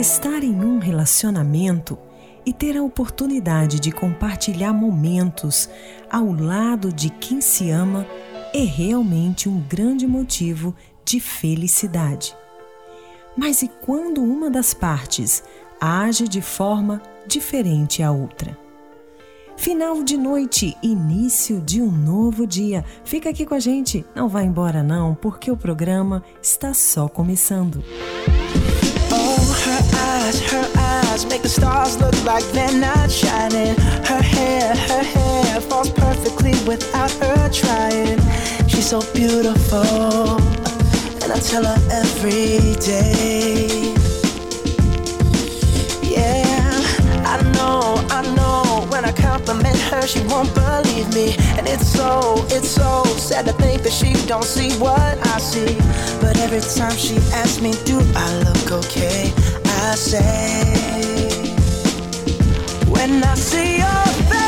Estar em um relacionamento e ter a oportunidade de compartilhar momentos ao lado de quem se ama é realmente um grande motivo de felicidade. Mas e quando uma das partes age de forma diferente à outra? Final de noite, início de um novo dia. Fica aqui com a gente, não vá embora não, porque o programa está só começando. Her eyes, her eyes make the stars look like they're not shining. Her hair, her hair falls perfectly without her trying. She's so beautiful, and I tell her every day. Yeah, I know, I know. When I compliment her, she won't believe me, and it's so, it's so sad to think that she don't see what I see. But every time she asks me, Do I look okay? I say when I see your them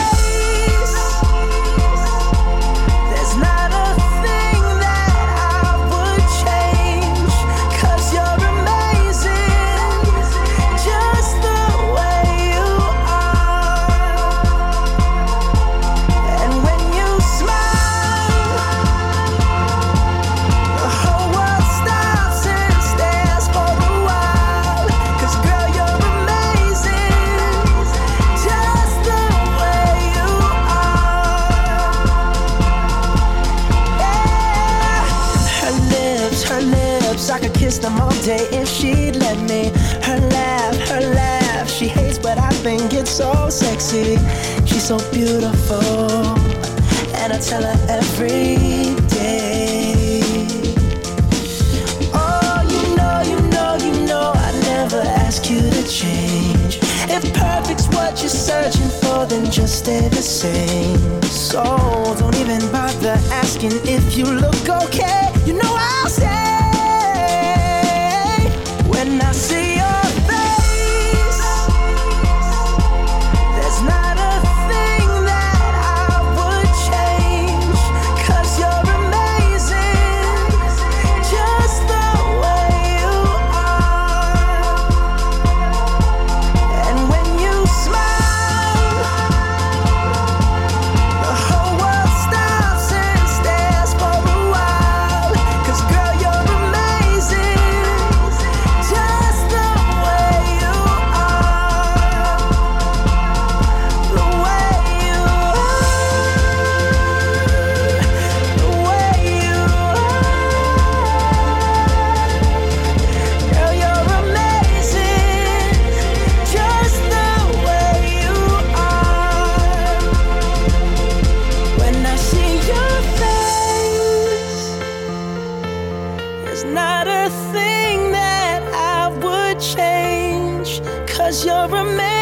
cause you're a man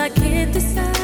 I can't decide.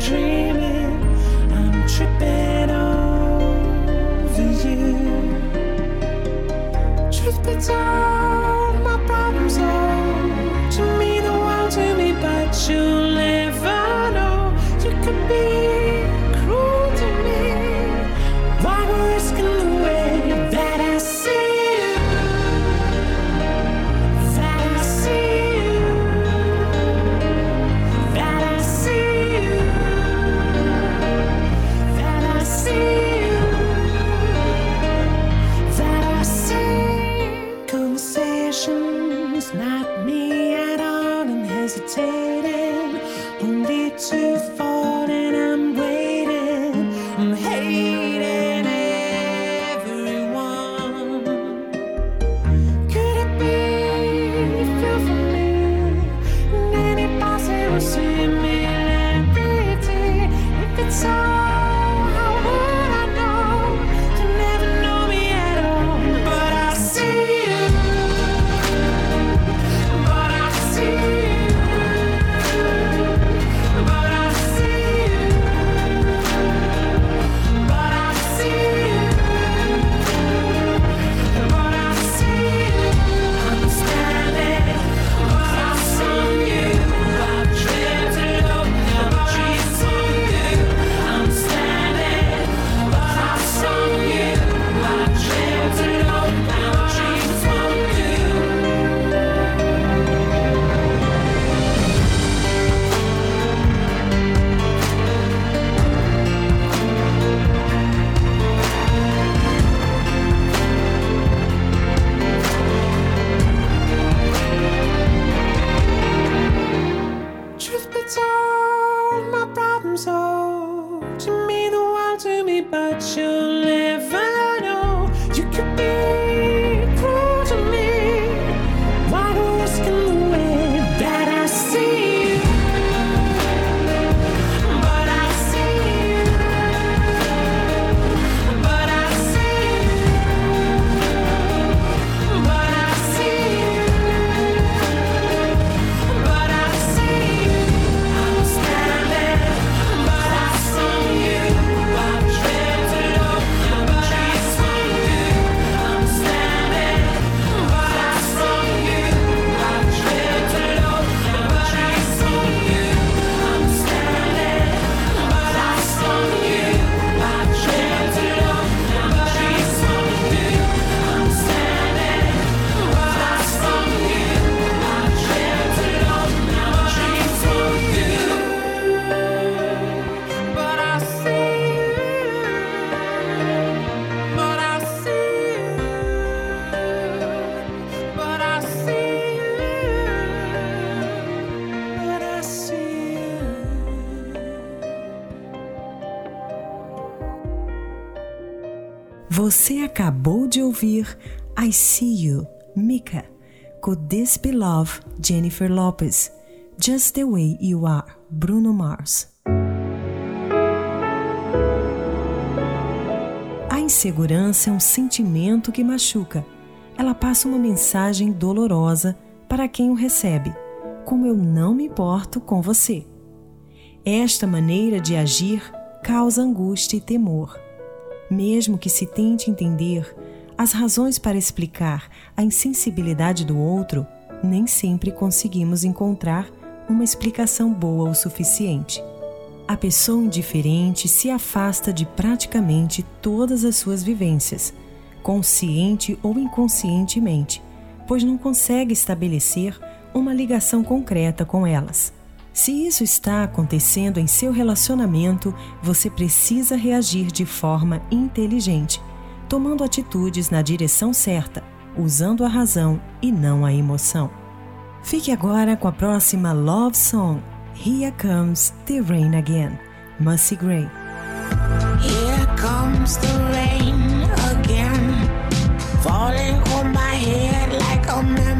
dream. This Be Love, Jennifer Lopez. Just the Way You Are, Bruno Mars. A insegurança é um sentimento que machuca. Ela passa uma mensagem dolorosa para quem o recebe, como eu não me importo com você. Esta maneira de agir causa angústia e temor. Mesmo que se tente entender as razões para explicar a insensibilidade do outro, nem sempre conseguimos encontrar uma explicação boa o suficiente. A pessoa indiferente se afasta de praticamente todas as suas vivências, consciente ou inconscientemente, pois não consegue estabelecer uma ligação concreta com elas. Se isso está acontecendo em seu relacionamento, você precisa reagir de forma inteligente, tomando atitudes na direção certa, usando a razão e não a emoção. Fique agora com a próxima Love Song, Here Comes the Rain Again, Mussy Gray. Here comes the rain again, falling on my head like a memory,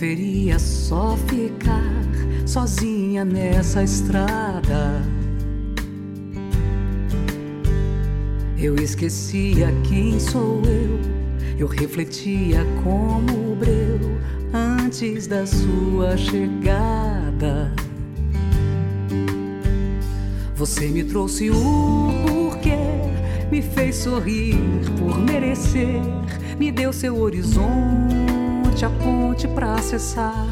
Preferia só ficar sozinha nessa estrada. Eu esquecia quem sou eu. Eu refletia como o breu antes da sua chegada. Você me trouxe o porquê, me fez sorrir por merecer, me deu seu horizonte, a ponte pra acessar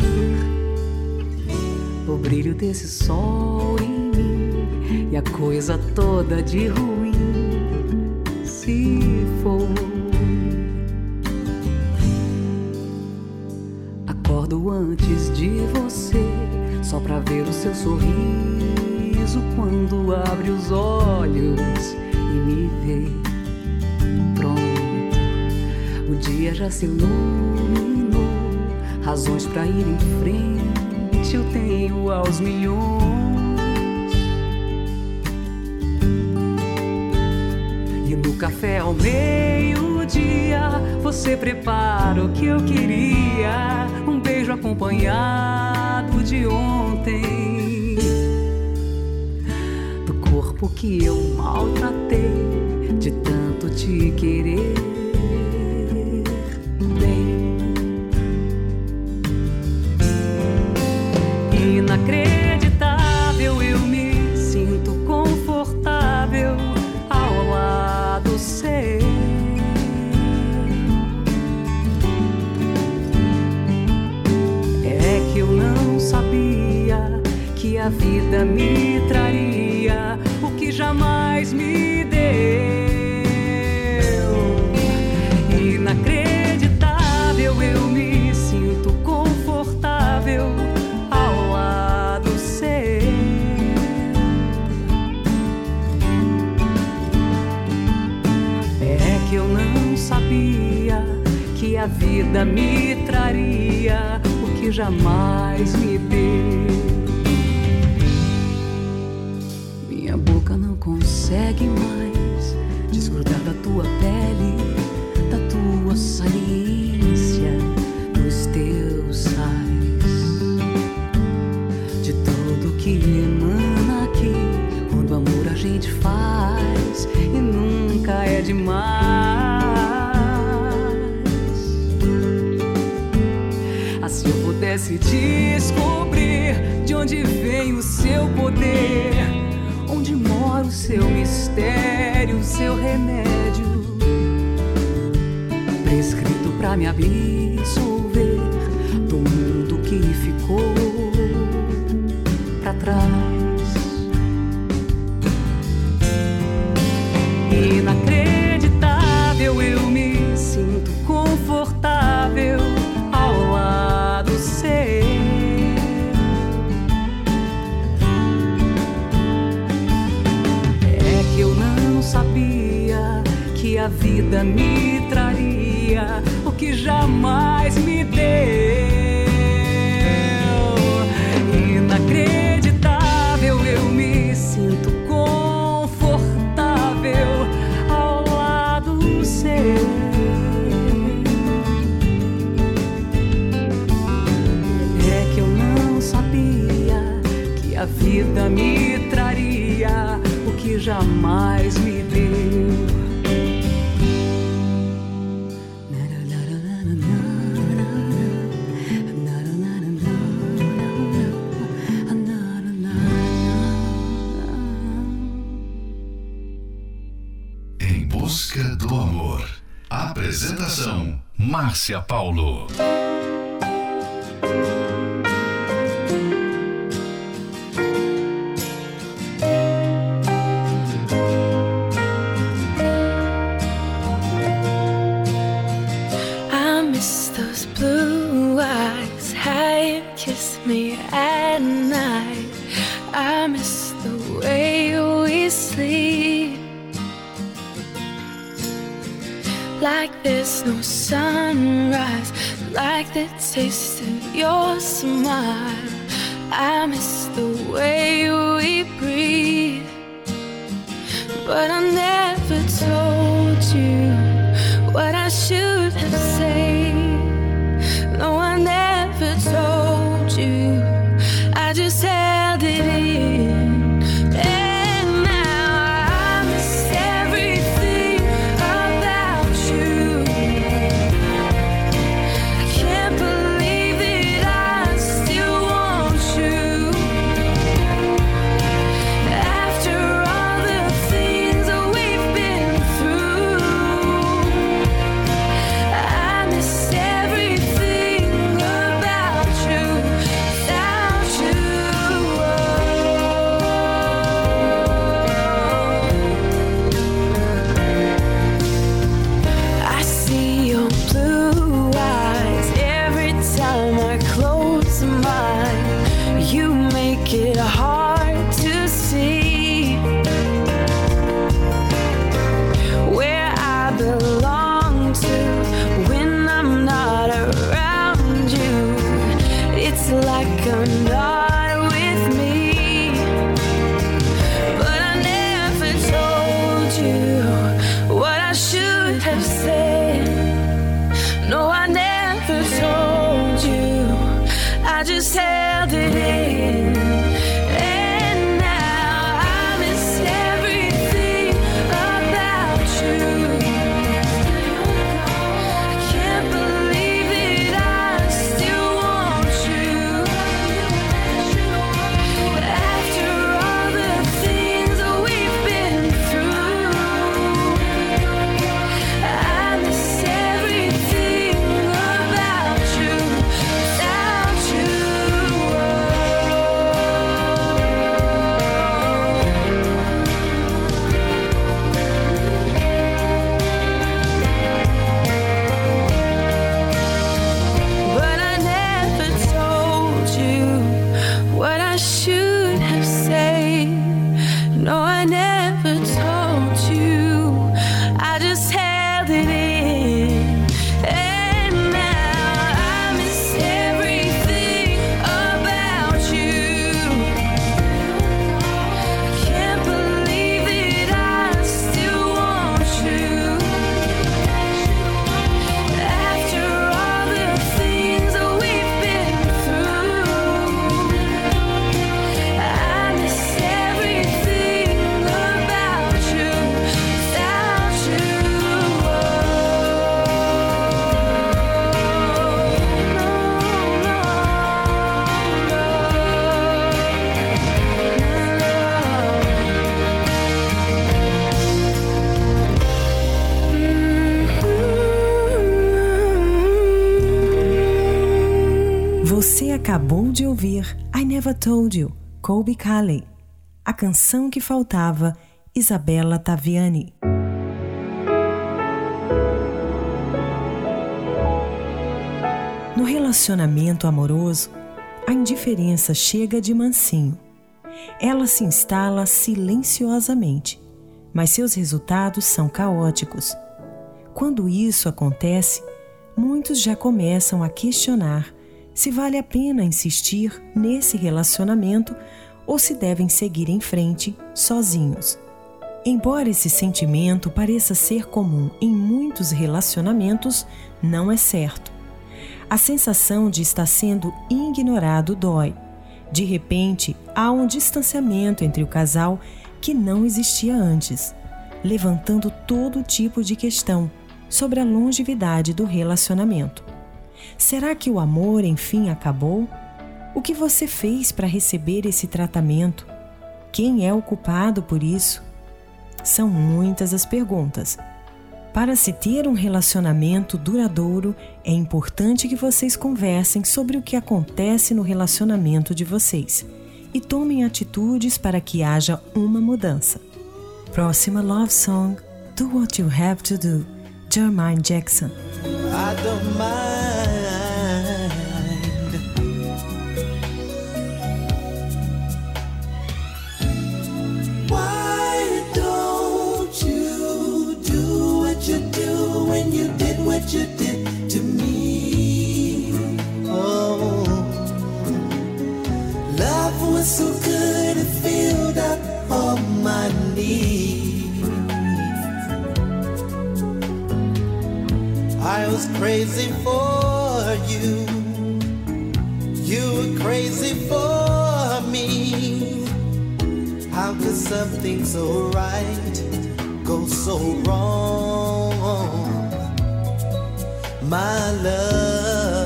o brilho desse sol em mim e a coisa toda de ruim se foi. Acordo antes de você, só pra ver o seu sorriso quando abre os olhos e me vê. Pronto, o dia já se iluminou, razões pra ir em frente eu tenho aos milhões. E no café ao meio-dia você prepara o que eu queria. Um beijo acompanhado de ontem. Do corpo que eu maltratei, de tanto te querer. A vida me traria o que jamais me deu. Inacreditável, eu me sinto confortável ao lado seu. É que eu não sabia que a vida me traria o que jamais me deu. Eu pudesse descobrir de onde vem o seu poder, onde mora o seu mistério, o seu remédio, prescrito pra me absolver do mundo que ficou a vida me traria o que jamais me deu. Inacreditável, eu me sinto confortável ao lado seu. É que eu não sabia que a vida me traria o que jamais Márcia Paulo. Like there's no sunrise, like the taste of your smile. I miss the way we breathe. But I never told you what I should have You, Colby Caley. A canção que faltava, Isabella Taviani. No relacionamento amoroso, a indiferença chega de mansinho. Ela se instala silenciosamente, mas seus resultados são caóticos. Quando isso acontece, muitos já começam a questionar se vale a pena insistir nesse relacionamento ou se devem seguir em frente sozinhos. Embora esse sentimento pareça ser comum em muitos relacionamentos, não é certo. A sensação de estar sendo ignorado dói. De repente, há um distanciamento entre o casal que não existia antes, levantando todo tipo de questão sobre a longevidade do relacionamento. Será que o amor enfim acabou? O que você fez para receber esse tratamento? Quem é o culpado por isso? São muitas as perguntas. Para se ter um relacionamento duradouro, é importante que vocês conversem sobre o que acontece no relacionamento de vocês e tomem atitudes para que haja uma mudança. Próxima love song: Do What You Have to Do, Jermaine Jackson. What you did to me? Oh, love was so good it filled up all my needs. I was crazy for you. You were crazy for me. How could something so right go so wrong? My love,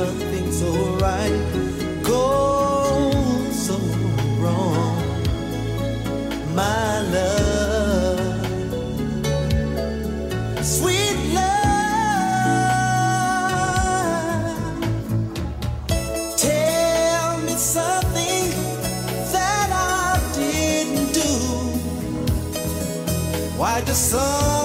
something so right goes so wrong, my love. Sweet love, tell me something that I didn't do. Why does some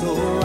soul.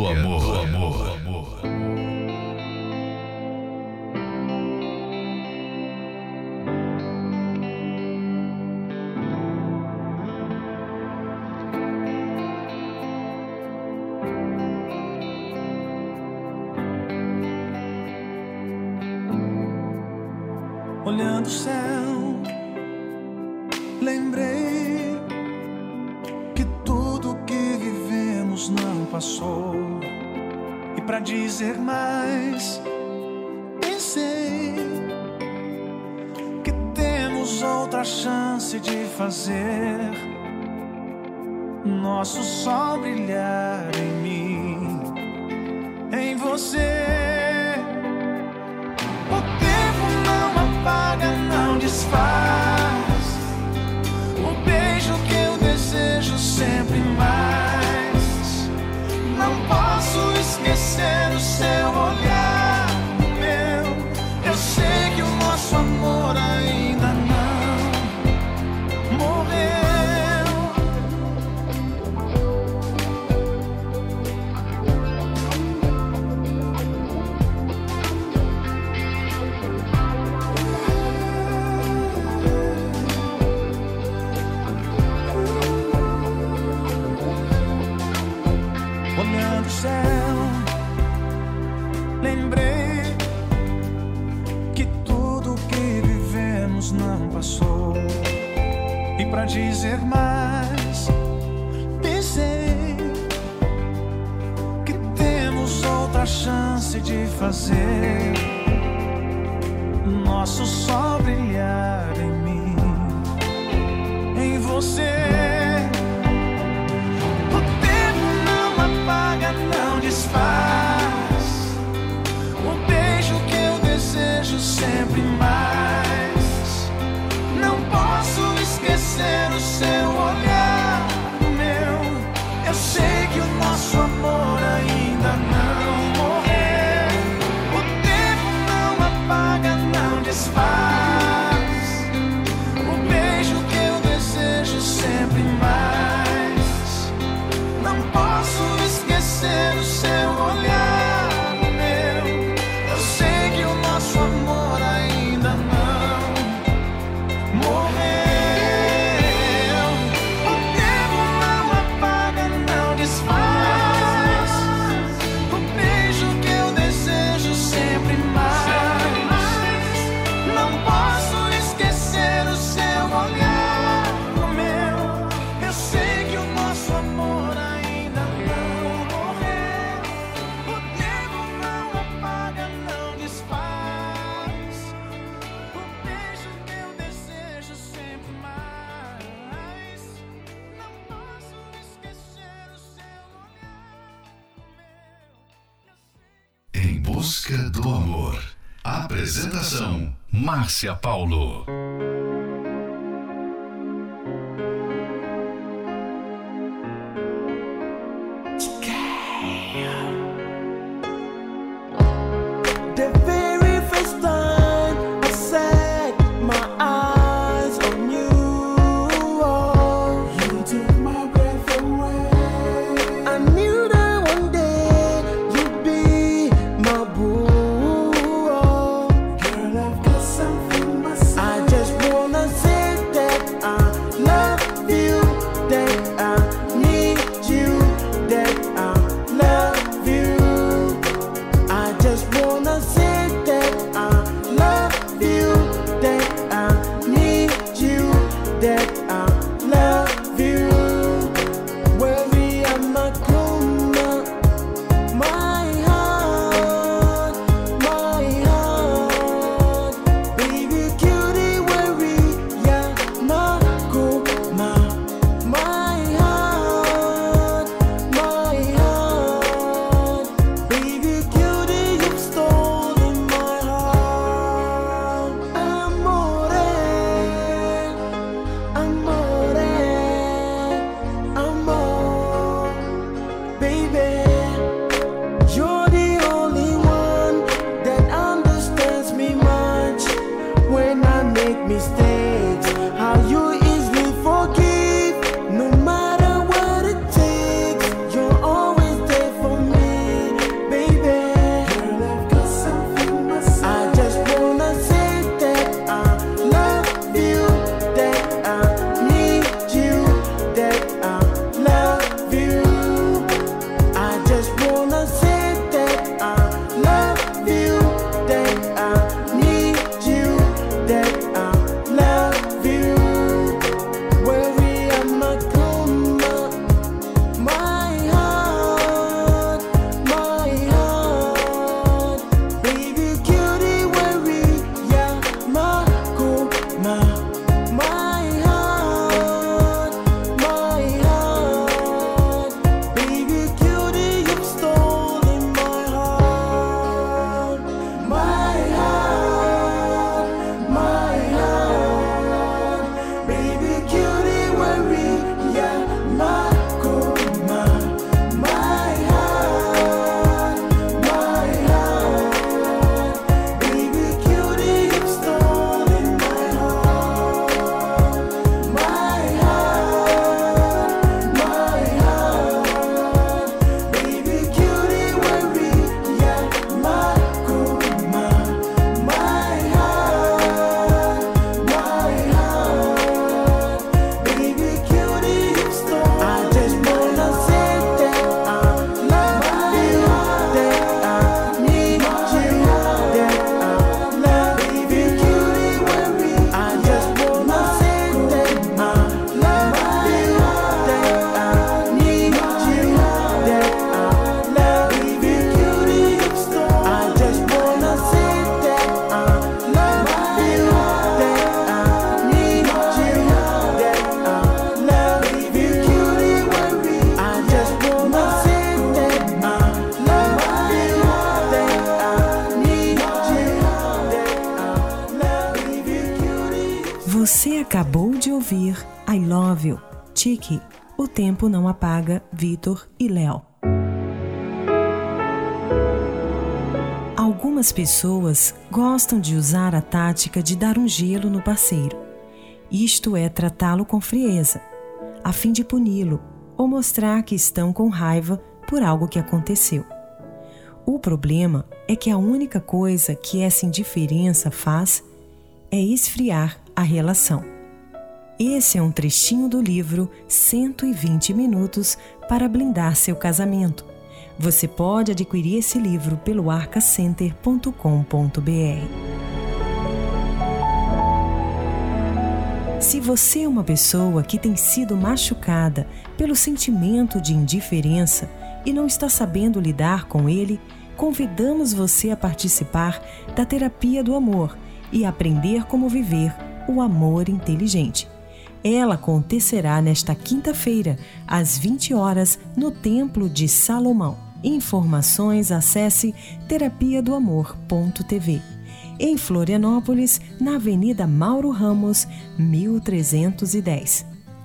do amor. dizer mais. Pensei que temos outra chance de fazer nosso sol brilhar em mim, em você. O tempo não apaga, não desfaz. dizer mais. Pensei que temos outra chance de fazer nosso sol brilhar em mim, em você. Márcia Paulo. O tempo não apaga Vitor e Léo. Algumas pessoas gostam de usar a tática de dar um gelo no parceiro. Isto é tratá-lo com frieza, a fim de puni-lo ou mostrar que estão com raiva por algo que aconteceu. O problema é que a única coisa que essa indiferença faz é esfriar a relação. Esse é um trechinho do livro 120 Minutos para Blindar Seu Casamento. Você pode adquirir esse livro pelo arcacenter.com.br. Se você é uma pessoa que tem sido machucada pelo sentimento de indiferença e não está sabendo lidar com ele, convidamos você a participar da terapia do amor e aprender como viver o amor inteligente. Ela acontecerá nesta quinta-feira, às 20 horas, no Templo de Salomão. Informações acesse terapia do amor.tv. Em Florianópolis, na Avenida Mauro Ramos, 1310.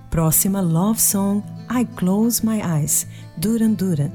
Próxima Love Song I Close My Eyes, Duran Duran.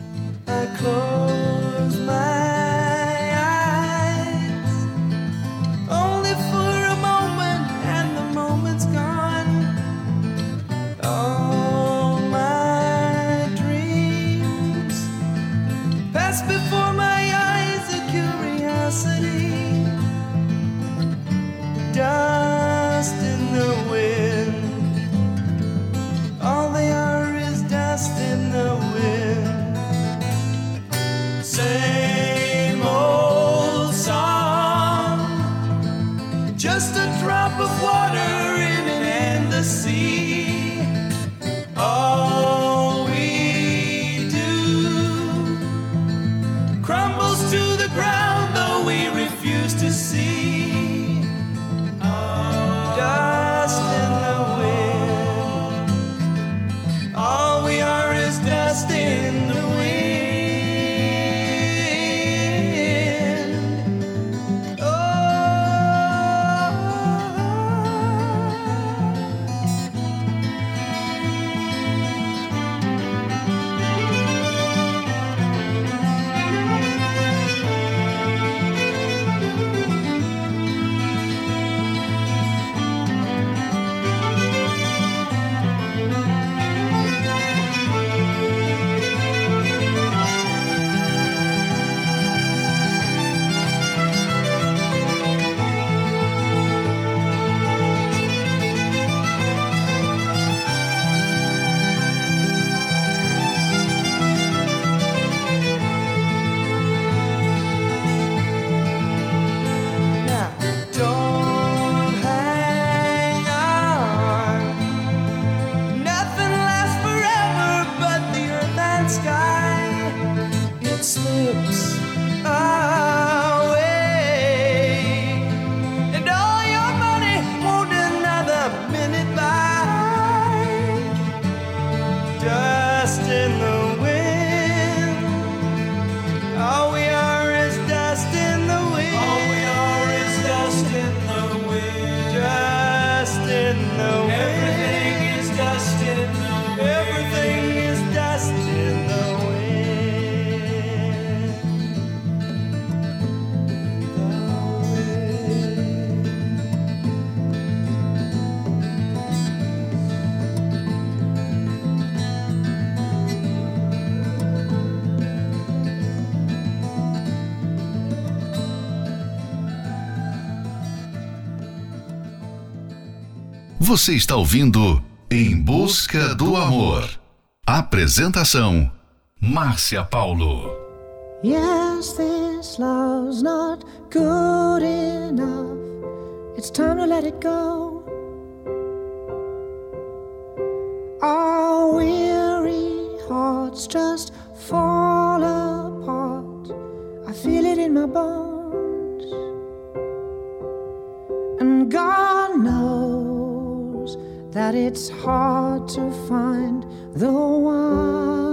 Você está ouvindo Em Busca do Amor. Apresentação: Márcia Paulo. Yes, this love's not good enough. It's time to let it go. Our weary hearts just fall apart. I feel it in my bones. that it's hard to find the one.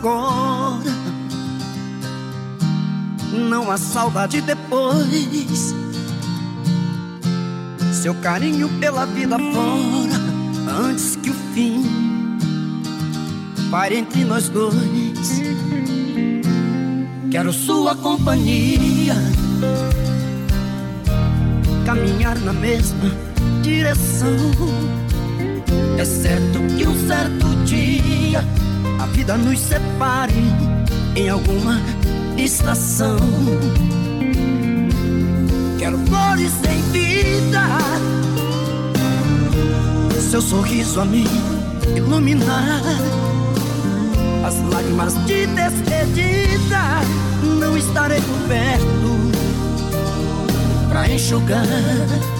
Agora. Não há saudade depois. Seu carinho pela vida fora. Antes que o fim pare entre nós dois. Quero sua companhia. Caminhar na mesma direção. É certo que um certo dia a vida nos separe em alguma estação. Quero flores em vida, seu sorriso a me iluminar. As lágrimas de despedida não estarei por perto pra enxugar.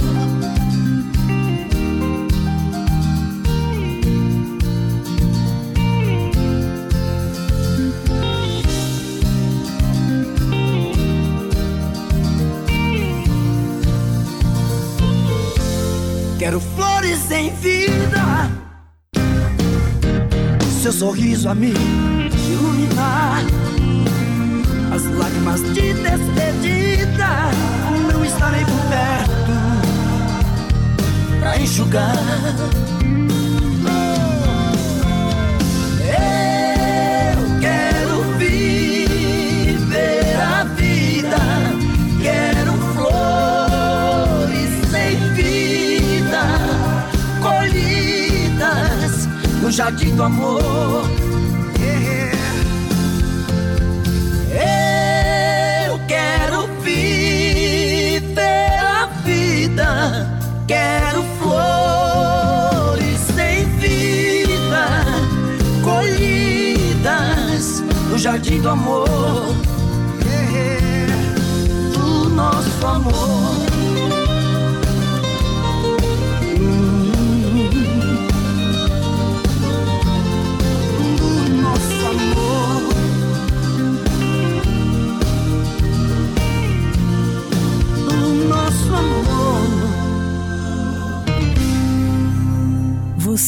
Vida, seu sorriso a me iluminar. As lágrimas de despedida não estarei por perto pra enxugar. Jardim do amor. Eu quero viver a vida, quero flores sem vida, colhidas no jardim do amor, do nosso amor.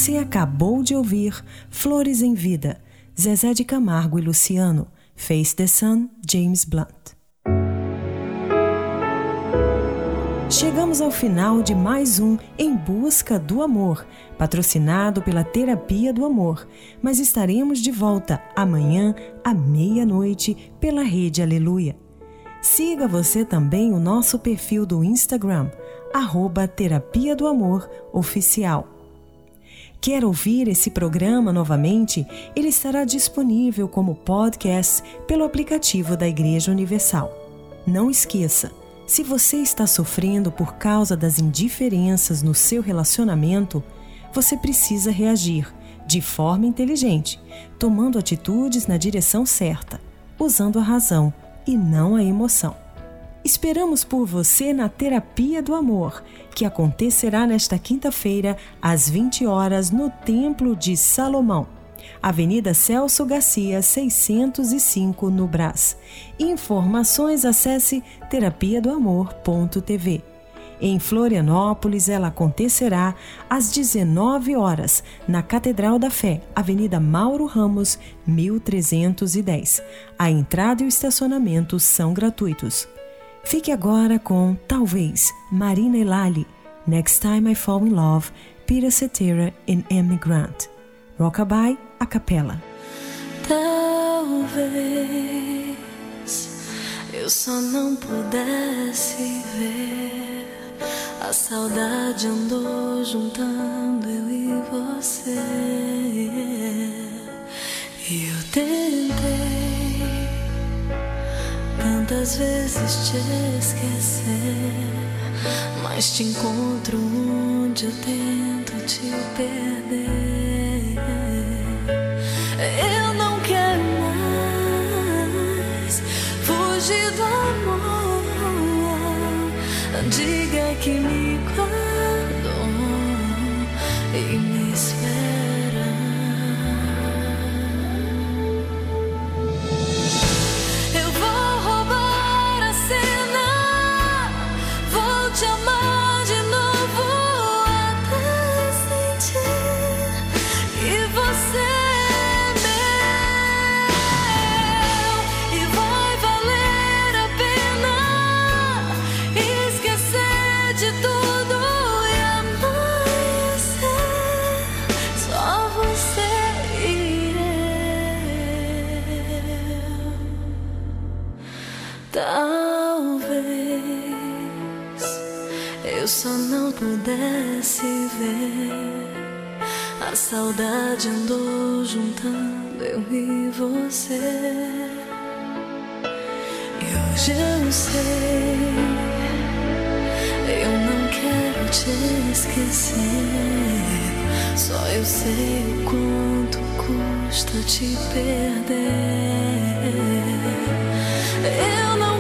Você acabou de ouvir Flores em Vida, Zezé de Camargo e Luciano, Face the Sun, James Blunt. Chegamos ao final de mais um Em Busca do Amor, patrocinado pela Terapia do Amor, mas estaremos de volta amanhã à meia-noite pela Rede Aleluia. Siga você também o nosso perfil do Instagram, arroba Terapia do Amor Oficial. Quer ouvir esse programa novamente? Ele estará disponível como podcast pelo aplicativo da Igreja Universal. Não esqueça, se você está sofrendo por causa das indiferenças no seu relacionamento, você precisa reagir de forma inteligente, tomando atitudes na direção certa, usando a razão e não a emoção. Esperamos por você na Terapia do Amor, que acontecerá nesta quinta-feira, às 20 horas, no Templo de Salomão. Avenida Celso Garcia, 605, no Brás. Informações acesse terapia do amor.tv. Em Florianópolis, ela acontecerá às 19 horas, na Catedral da Fé, Avenida Mauro Ramos, 1310. A entrada e o estacionamento são gratuitos. Fique agora com Talvez, Marina Elali, Next Time I Fall in Love, Peter Cetera e Amy Grant. Rockabye, a capela. Talvez eu só não pudesse ver. A saudade andou juntando eu e você. E eu tentei tantas vezes te esquecer. Mas te encontro onde eu tento te perder. Eu não quero mais fugir do amor. Diga que me guardou eu só não pudesse ver. A saudade andou juntando eu e você. E hoje eu sei, eu não quero te esquecer. Só eu sei o quanto custa te perder. Eu não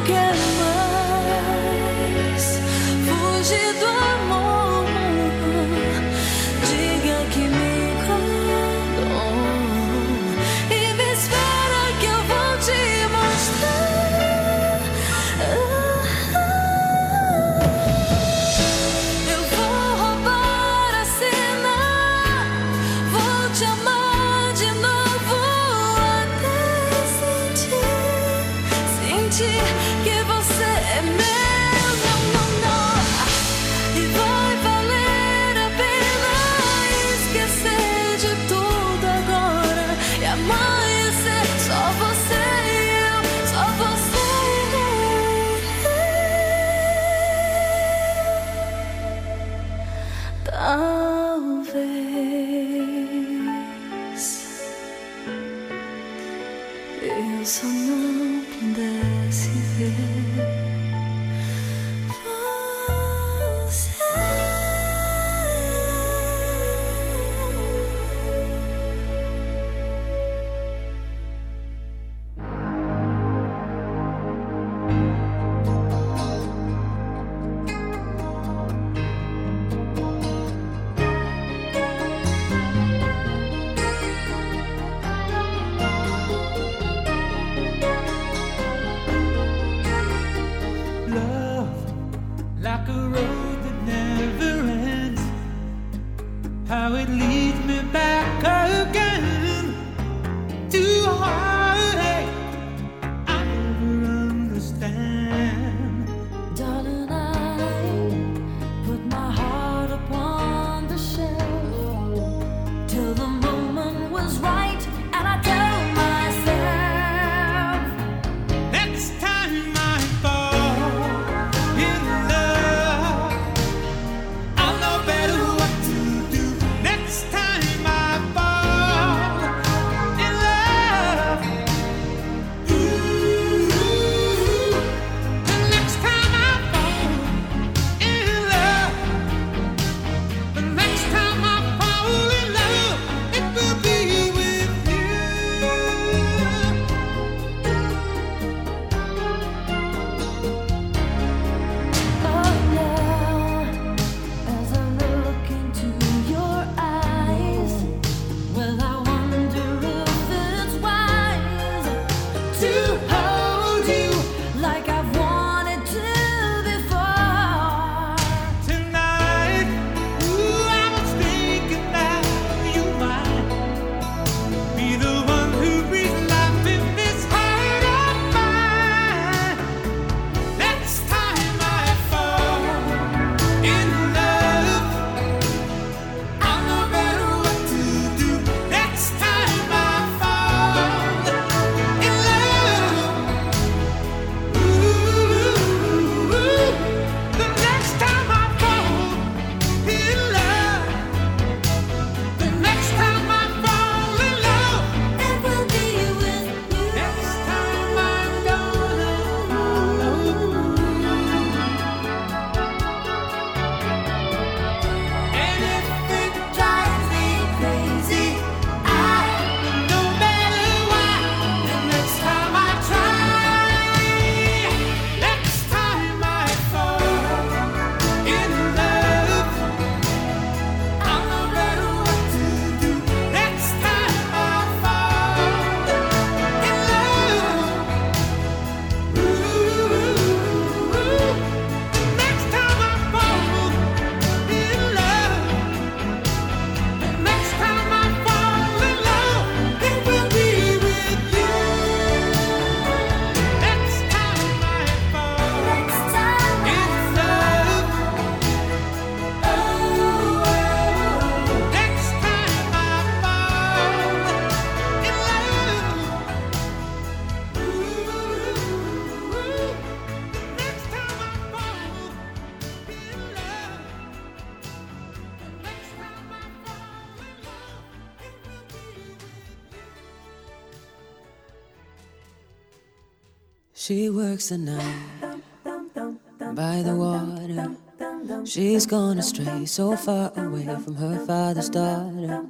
She's gone astray, so far away from her father's daughter.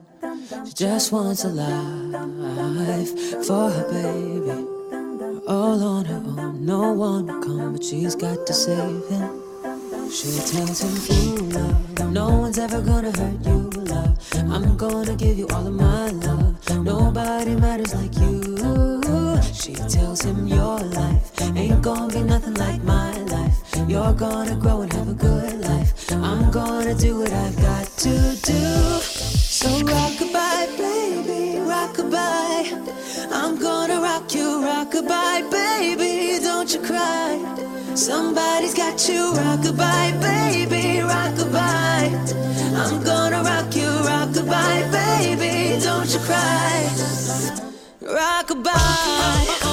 She just wants a life for her baby. All on her own, no one will come, but she's got to save him. She tells him, Fool, love, no one's ever gonna hurt you, love. I'm gonna give you all of my love. Nobody matters like you. She tells him, Your life ain't gonna be nothing like my life. You're gonna grow and have a good. I'm gonna do what I've got to do. So rockabye, baby, rockabye. I'm gonna rock you, rockabye, baby. Don't you cry. Somebody's got you, rockabye, baby, rockabye. I'm gonna rock you, rockabye, baby. Don't you cry. Rockabye.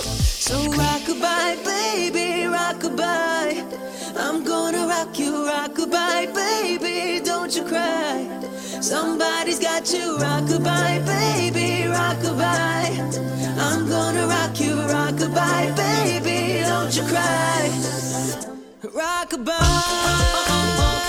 So rockabye, baby, rockabye. I'm gonna rock you, rockabye, baby. Don't you cry. Somebody's got you, rockabye, baby, rockabye. I'm gonna rock you, rockabye, baby. Don't you cry. Rockabye.